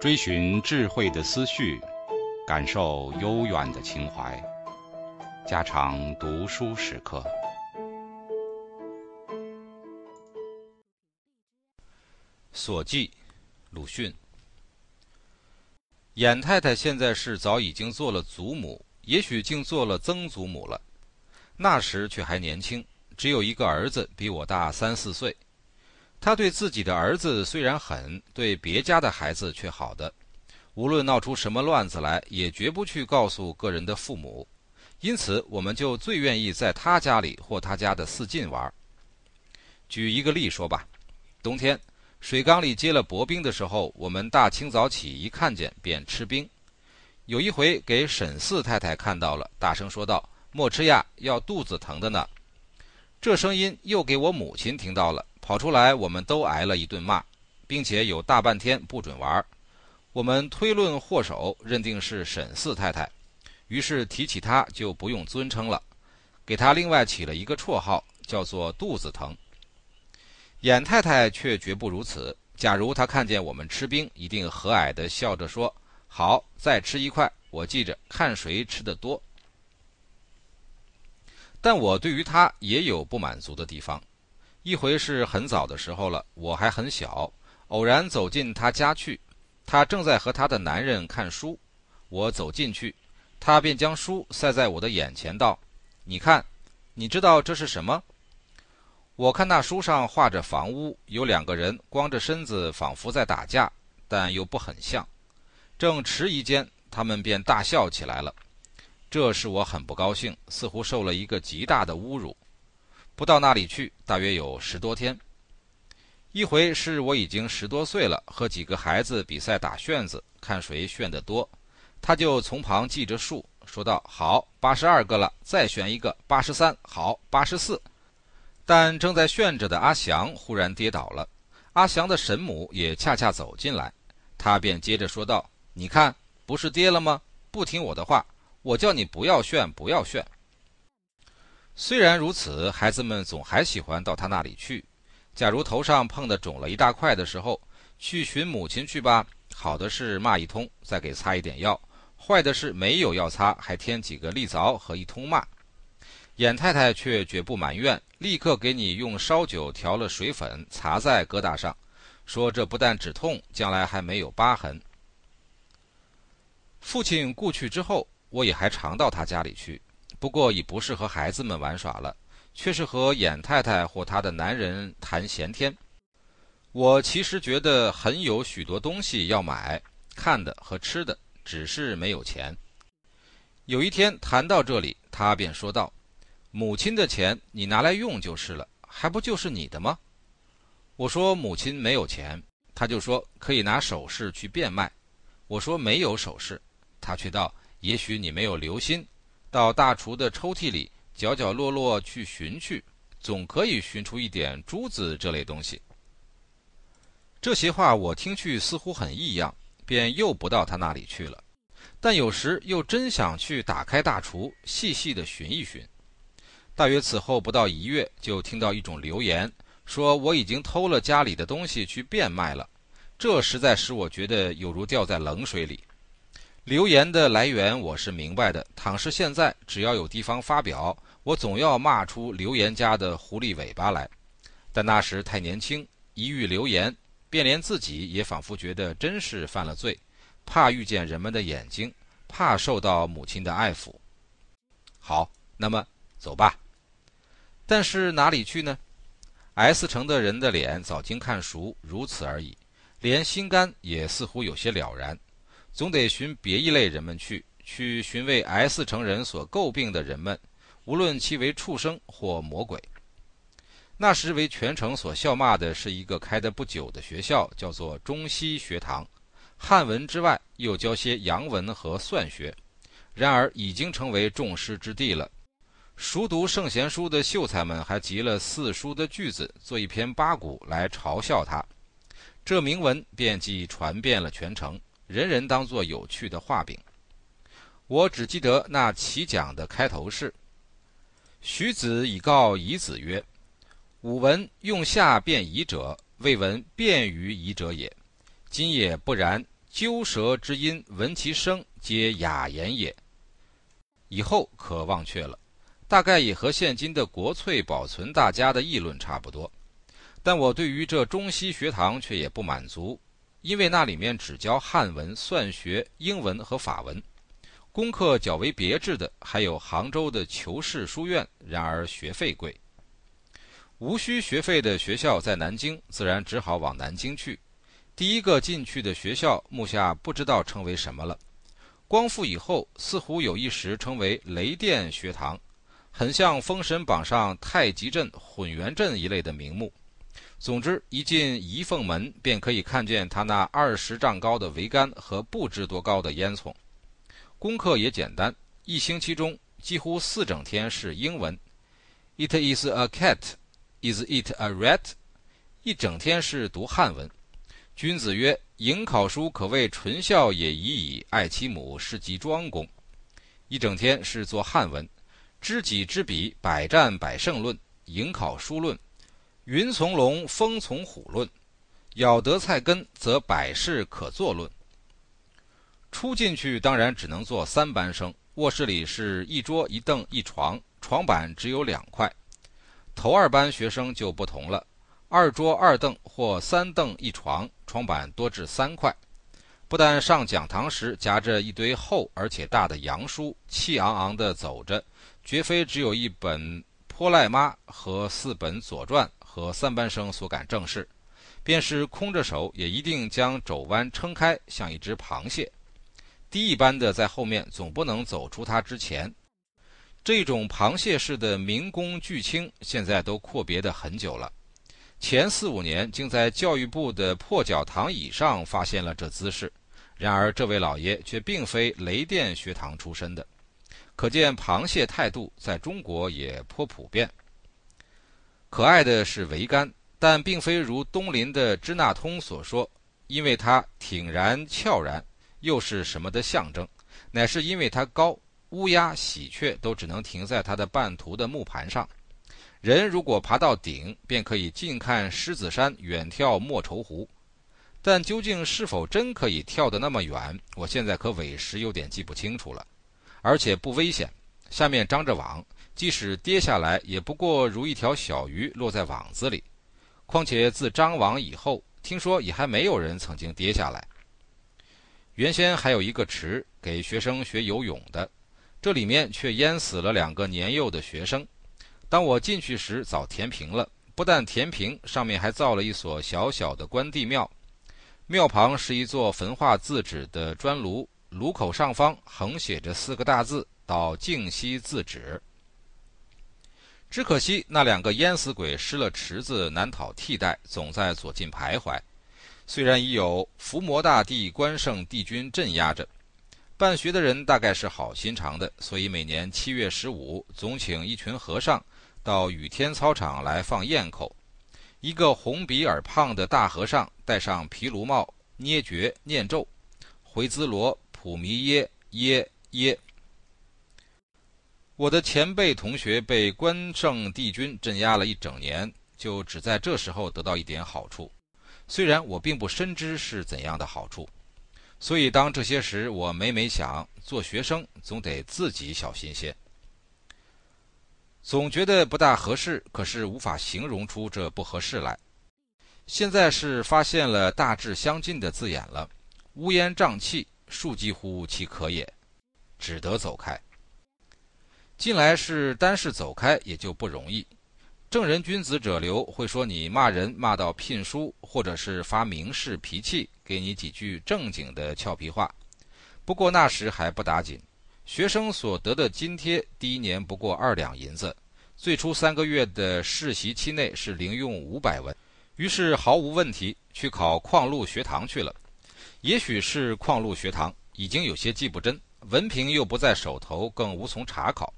追寻智慧的思绪，感受悠远的情怀，家常读书时刻。所记，鲁迅。演太太现在是早已经做了祖母，也许竟做了曾祖母了。那时却还年轻，只有一个儿子，比我大三四岁。他对自己的儿子虽然狠，对别家的孩子却好的。无论闹出什么乱子来，也绝不去告诉个人的父母。因此，我们就最愿意在他家里或他家的四近玩。举一个例说吧，冬天水缸里结了薄冰的时候，我们大清早起一看见便吃冰。有一回给沈四太太看到了，大声说道：“莫吃呀，要肚子疼的呢。”这声音又给我母亲听到了。跑出来，我们都挨了一顿骂，并且有大半天不准玩。我们推论祸首，认定是沈四太太，于是提起她就不用尊称了，给她另外起了一个绰号，叫做“肚子疼”。眼太太却绝不如此。假如她看见我们吃冰，一定和蔼地笑着说：“好，再吃一块，我记着看谁吃得多。”但我对于她也有不满足的地方。一回是很早的时候了，我还很小，偶然走进他家去，他正在和他的男人看书。我走进去，他便将书塞在我的眼前，道：“你看，你知道这是什么？”我看那书上画着房屋，有两个人光着身子，仿佛在打架，但又不很像。正迟疑间，他们便大笑起来了。这使我很不高兴，似乎受了一个极大的侮辱。不到那里去，大约有十多天。一回是我已经十多岁了，和几个孩子比赛打旋子，看谁旋得多。他就从旁记着数，说道：“好，八十二个了，再旋一个，八十三，好，八十四。”但正在旋着的阿祥忽然跌倒了，阿祥的神母也恰恰走进来，他便接着说道：“你看，不是跌了吗？不听我的话，我叫你不要旋，不要旋。”虽然如此，孩子们总还喜欢到他那里去。假如头上碰得肿了一大块的时候，去寻母亲去吧。好的是骂一通，再给擦一点药；坏的是没有药擦，还添几个利凿和一通骂。演太太却绝不埋怨，立刻给你用烧酒调了水粉，擦在疙瘩上，说这不但止痛，将来还没有疤痕。父亲故去之后，我也还常到他家里去。不过已不是和孩子们玩耍了，却是和演太太或她的男人谈闲天。我其实觉得很有许多东西要买，看的和吃的，只是没有钱。有一天谈到这里，他便说道：“母亲的钱你拿来用就是了，还不就是你的吗？”我说：“母亲没有钱。”他就说：“可以拿首饰去变卖。”我说：“没有首饰。”他却道：“也许你没有留心。”到大厨的抽屉里角角落落去寻去，总可以寻出一点珠子这类东西。这些话我听去似乎很异样，便又不到他那里去了。但有时又真想去打开大厨，细细的寻一寻。大约此后不到一月，就听到一种流言，说我已经偷了家里的东西去变卖了。这实在使我觉得有如掉在冷水里。留言的来源我是明白的。倘是现在，只要有地方发表，我总要骂出留言家的狐狸尾巴来。但那时太年轻，一遇留言，便连自己也仿佛觉得真是犯了罪，怕遇见人们的眼睛，怕受到母亲的爱抚。好，那么走吧。但是哪里去呢？S 城的人的脸早经看熟，如此而已，连心肝也似乎有些了然。总得寻别一类人们去，去寻为 S 城人所诟病的人们，无论其为畜生或魔鬼。那时为全城所笑骂的是一个开得不久的学校，叫做中西学堂，汉文之外又教些洋文和算学。然而已经成为众矢之的了。熟读圣贤书的秀才们还集了四书的句子，做一篇八股来嘲笑他。这铭文便即传遍了全城。人人当作有趣的画饼。我只记得那起讲的开头是：徐子以告夷子曰：“吾闻用下便宜者，未闻便于宜者也。今也不然，鸠蛇之音，闻其声，皆雅言也。以后可忘却了，大概也和现今的国粹保存大家的议论差不多。但我对于这中西学堂却也不满足，因为那里面只教汉文、算学、英文和法文，功课较为别致的还有杭州的求是书院，然而学费贵。无需学费的学校在南京，自然只好往南京去。第一个进去的学校，目下不知道称为什么了。光复以后，似乎有一时称为雷电学堂，很像《封神榜》上太极阵、混元阵一类的名目。总之，一进仪凤门，便可以看见他那二十丈高的桅杆和不知多高的烟囱。功课也简单，一星期中几乎四整天是英文。It is a cat。Is it a rat？一整天是读汉文。君子曰：“迎考书可谓纯孝也已矣，爱其母，是及庄公。”一整天是做汉文。知己知彼，百战百胜论。迎考书论。云从龙，风从虎论。咬得菜根，则百事可作论。初进去当然只能做三班生。卧室里是一桌一凳一床，床板只有两块。头二班学生就不同了，二桌二凳或三凳一床，床板多至三块。不但上讲堂时夹着一堆厚而且大的洋书，气昂昂地走着，绝非只有一本《泼赖妈》和四本《左传》和三班生所敢正视，便是空着手，也一定将肘弯撑开，像一只螃蟹。低一般的在后面，总不能走出他之前。这种螃蟹式的民工巨青，现在都阔别的很久了。前四五年，竟在教育部的破脚堂椅上发现了这姿势。然而，这位老爷却并非雷电学堂出身的，可见螃蟹态度在中国也颇普遍。可爱的是桅杆，但并非如东林的支那通所说，因为它挺然翘然，又是什么的象征，乃是因为它高。乌鸦、喜鹊都只能停在它的半途的木盘上。人如果爬到顶，便可以近看狮子山，远眺莫愁湖。但究竟是否真可以跳得那么远，我现在可委实有点记不清楚了。而且不危险，下面张着网，即使跌下来，也不过如一条小鱼落在网子里。况且自张网以后，听说也还没有人曾经跌下来。原先还有一个池给学生学游泳的。这里面却淹死了两个年幼的学生。当我进去时，早填平了。不但填平，上面还造了一所小小的关帝庙。庙旁是一座焚化字纸的砖炉，炉口上方横写着四个大字：“到静息自止。”只可惜那两个淹死鬼失了池子，难讨替代，总在左近徘徊。虽然已有伏魔大帝、关圣帝君镇压着。办学的人大概是好心肠的，所以每年七月十五总请一群和尚到雨天操场来放焰口。一个红鼻耳胖的大和尚戴上毗卢帽，捏诀念咒：回兹罗普弥耶耶耶。我的前辈同学被关圣帝君镇压了一整年，就只在这时候得到一点好处，虽然我并不深知是怎样的好处。所以，当这些时，我每每想，做学生总得自己小心些，总觉得不大合适，可是无法形容出这不合适来。现在是发现了大致相近的字眼了，乌烟瘴气，庶几乎其可也，只得走开。近来是单是走开，也就不容易。正人君子者流，会说你骂人骂到聘书，或者是发明事脾气，给你几句正经的俏皮话。不过那时还不打紧，学生所得的津贴，第一年不过二两银子，最初三个月的实习期内是零用五百文，于是毫无问题去考矿路学堂去了。也许是矿路学堂已经有些记不真，文凭又不在手头，更无从查考。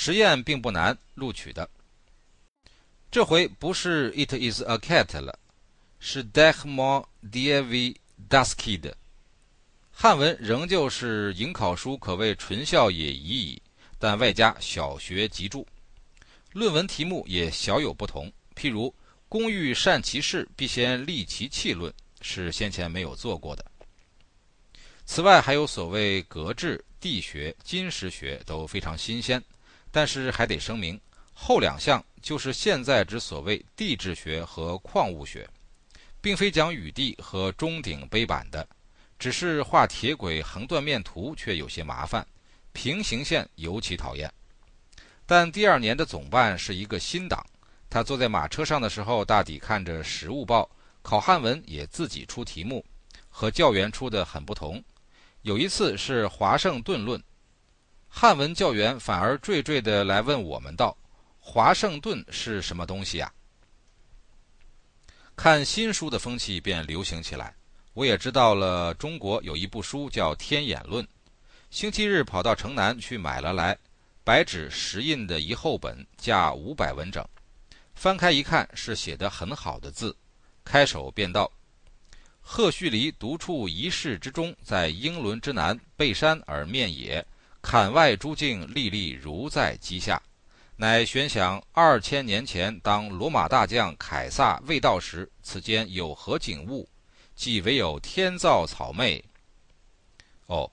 实验并不难，录取的。这回不是 "It is a cat" 了，是 "Dehmo diav daskid"。汉文仍旧是迎考书，可谓纯孝也已矣，但外加小学集注。论文题目也小有不同，譬如“工欲善其事，必先利其器论”，是先前没有做过的。此外，还有所谓格致、地学、金石学都非常新鲜，但是还得声明，后两项就是现在之所谓地质学和矿物学，并非讲雨地和中顶碑板的。只是画铁轨横断面图却有些麻烦，平行线尤其讨厌。但第二年的总办是一个新党，他坐在马车上的时候，大抵看着《实务报》，考汉文也自己出题目，和教员出的很不同。有一次是《华盛顿论》，汉文教员反而惴惴地来问我们道：“华盛顿是什么东西呀？”看新书的风气便流行起来。我也知道了，中国有一部书叫《天演论》，星期日跑到城南去买了来，白纸石印的一厚本，价五百文整。翻开一看，是写得很好的字，开首便道：“贺胥黎独处一室之中，在英伦之南，背山而面野，槛外诸境，历历如在机下。乃悬想二千年前，当罗马大将凯撒未到时，此间有何景物？”即唯有天造草昧。哦，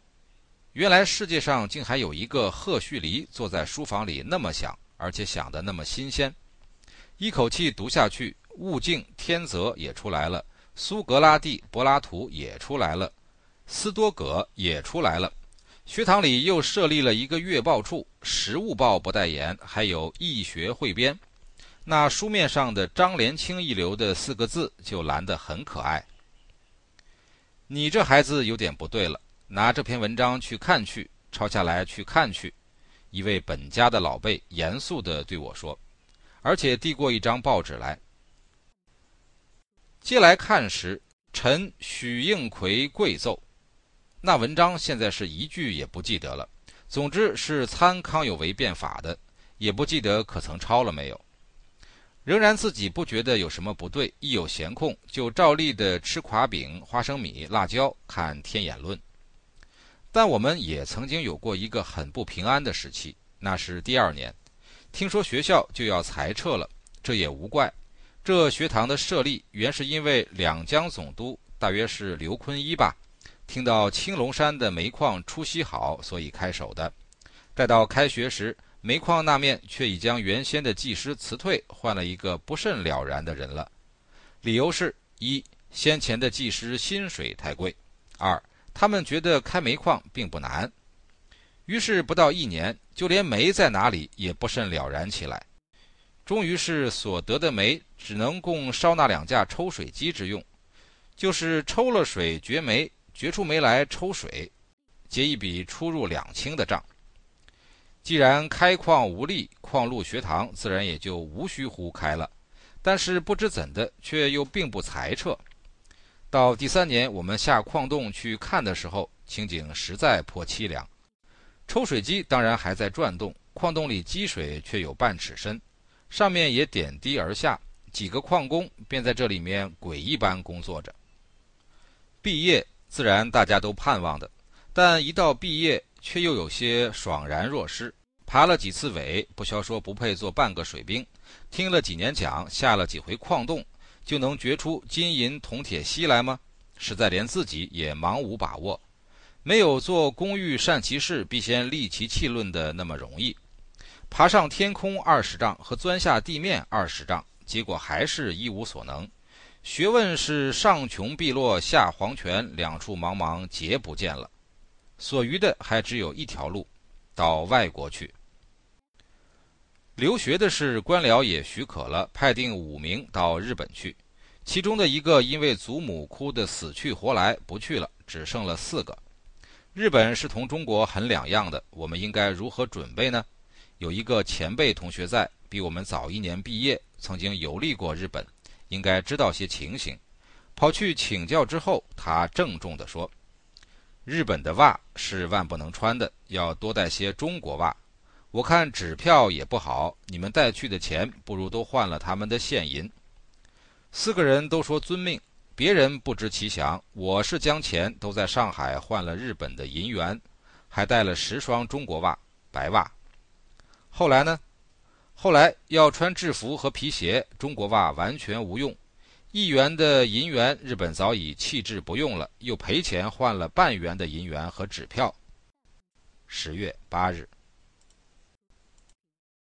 原来世界上竟还有一个贺胥黎坐在书房里那么想，而且想得那么新鲜。一口气读下去，物竞天择也出来了，苏格拉底、柏拉图也出来了，斯多葛也出来了。学堂里又设立了一个月报处，《实务报》不代言，还有易学汇编。那书面上的张连清一流的四个字就蓝得很可爱。你这孩子有点不对了，拿这篇文章去看去，抄下来去看去。一位本家的老辈严肃地对我说，而且递过一张报纸来。接来看时，臣许应奎跪奏。那文章现在是一句也不记得了，总之是参康有为变法的，也不记得可曾抄了没有。仍然自己不觉得有什么不对，一有闲空就照例的吃垮饼、花生米、辣椒，看《天演论》。但我们也曾经有过一个很不平安的时期，那是第二年，听说学校就要裁撤了，这也无怪。这学堂的设立原是因为两江总督，大约是刘坤一吧，听到青龙山的煤矿出息好，所以开手的。待到开学时，煤矿那面却已将原先的技师辞退，换了一个不甚了然的人了。理由是：一、先前的技师薪水太贵；二、他们觉得开煤矿并不难。于是不到一年，就连煤在哪里也不甚了然起来。终于是所得的煤只能供烧那两架抽水机之用，就是抽了水掘煤，掘出煤来抽水，结一笔出入两清的账。既然开矿无力，矿路学堂自然也就无需乎开了。但是不知怎的，却又并不裁撤。到第三年，我们下矿洞去看的时候，情景实在颇凄凉。抽水机当然还在转动，矿洞里积水却有半尺深，上面也点滴而下。几个矿工便在这里面鬼一般工作着。毕业自然大家都盼望的，但一到毕业。却又有些爽然若失，爬了几次尾，不消说不配做半个水兵；听了几年讲，下了几回矿洞，就能掘出金银铜铁锡来吗？实在连自己也茫无把握，没有做工欲善其事，必先利其器论的那么容易。爬上天空二十丈和钻下地面二十丈，结果还是一无所能。学问是上穷碧落下黄泉，两处茫茫皆不见了。所余的还只有一条路，到外国去。留学的是官僚也许可了，派定五名到日本去，其中的一个因为祖母哭得死去活来，不去了，只剩了四个。日本是同中国很两样的，我们应该如何准备呢？有一个前辈同学在，比我们早一年毕业，曾经游历过日本，应该知道些情形。跑去请教之后，他郑重地说。日本的袜是万不能穿的，要多带些中国袜。我看纸票也不好，你们带去的钱不如都换了他们的现银。四个人都说遵命，别人不知其详。我是将钱都在上海换了日本的银元，还带了十双中国袜，白袜。后来呢？后来要穿制服和皮鞋，中国袜完全无用。一元的银元，日本早已弃置不用了，又赔钱换了半元的银元和纸票。十月八日。